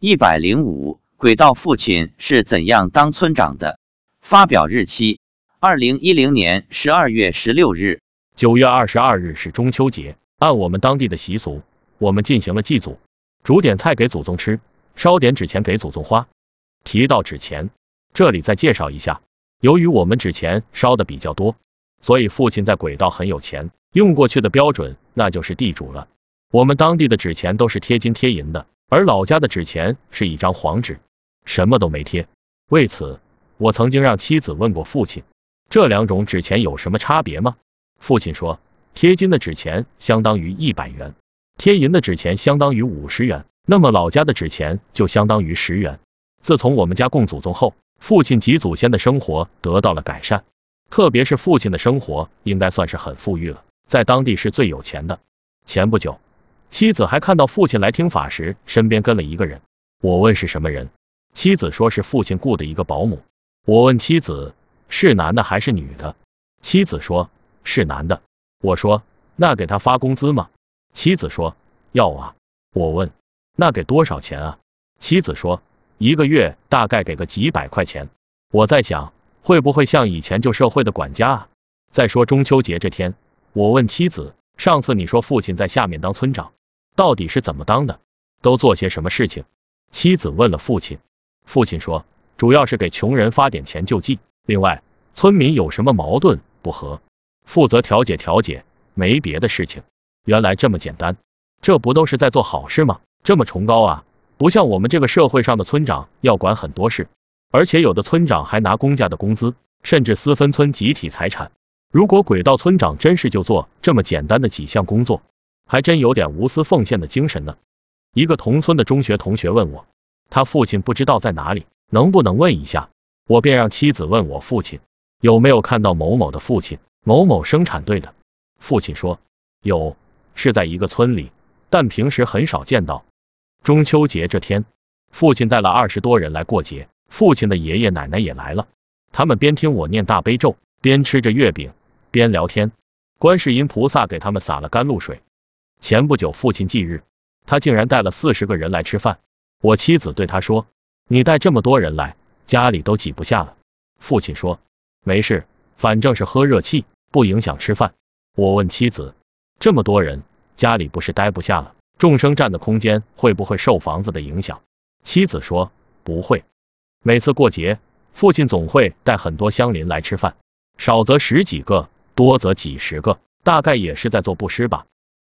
一百零五，轨道父亲是怎样当村长的？发表日期：二零一零年十二月十六日。九月二十二日是中秋节，按我们当地的习俗，我们进行了祭祖，煮点菜给祖宗吃，烧点纸钱给祖宗花。提到纸钱，这里再介绍一下，由于我们纸钱烧的比较多，所以父亲在轨道很有钱，用过去的标准那就是地主了。我们当地的纸钱都是贴金贴银的。而老家的纸钱是一张黄纸，什么都没贴。为此，我曾经让妻子问过父亲，这两种纸钱有什么差别吗？父亲说，贴金的纸钱相当于一百元，贴银的纸钱相当于五十元，那么老家的纸钱就相当于十元。自从我们家供祖宗后，父亲及祖先的生活得到了改善，特别是父亲的生活应该算是很富裕了，在当地是最有钱的。前不久。妻子还看到父亲来听法时，身边跟了一个人。我问是什么人，妻子说是父亲雇的一个保姆。我问妻子是男的还是女的，妻子说是男的。我说那给他发工资吗？妻子说要啊。我问那给多少钱啊？妻子说一个月大概给个几百块钱。我在想会不会像以前旧社会的管家啊？再说中秋节这天，我问妻子上次你说父亲在下面当村长。到底是怎么当的？都做些什么事情？妻子问了父亲，父亲说，主要是给穷人发点钱救济，另外村民有什么矛盾不和，负责调解调解，没别的事情。原来这么简单，这不都是在做好事吗？这么崇高啊！不像我们这个社会上的村长要管很多事，而且有的村长还拿公家的工资，甚至私分村集体财产。如果轨道村长真是就做这么简单的几项工作，还真有点无私奉献的精神呢。一个同村的中学同学问我，他父亲不知道在哪里，能不能问一下？我便让妻子问我父亲有没有看到某某的父亲，某某生产队的。父亲说有，是在一个村里，但平时很少见到。中秋节这天，父亲带了二十多人来过节，父亲的爷爷奶奶也来了。他们边听我念大悲咒，边吃着月饼，边聊天。观世音菩萨给他们洒了甘露水。前不久父亲忌日，他竟然带了四十个人来吃饭。我妻子对他说：“你带这么多人来，家里都挤不下了。”父亲说：“没事，反正是喝热气，不影响吃饭。”我问妻子：“这么多人，家里不是待不下了？众生占的空间会不会受房子的影响？”妻子说：“不会。每次过节，父亲总会带很多乡邻来吃饭，少则十几个，多则几十个，大概也是在做布施吧。”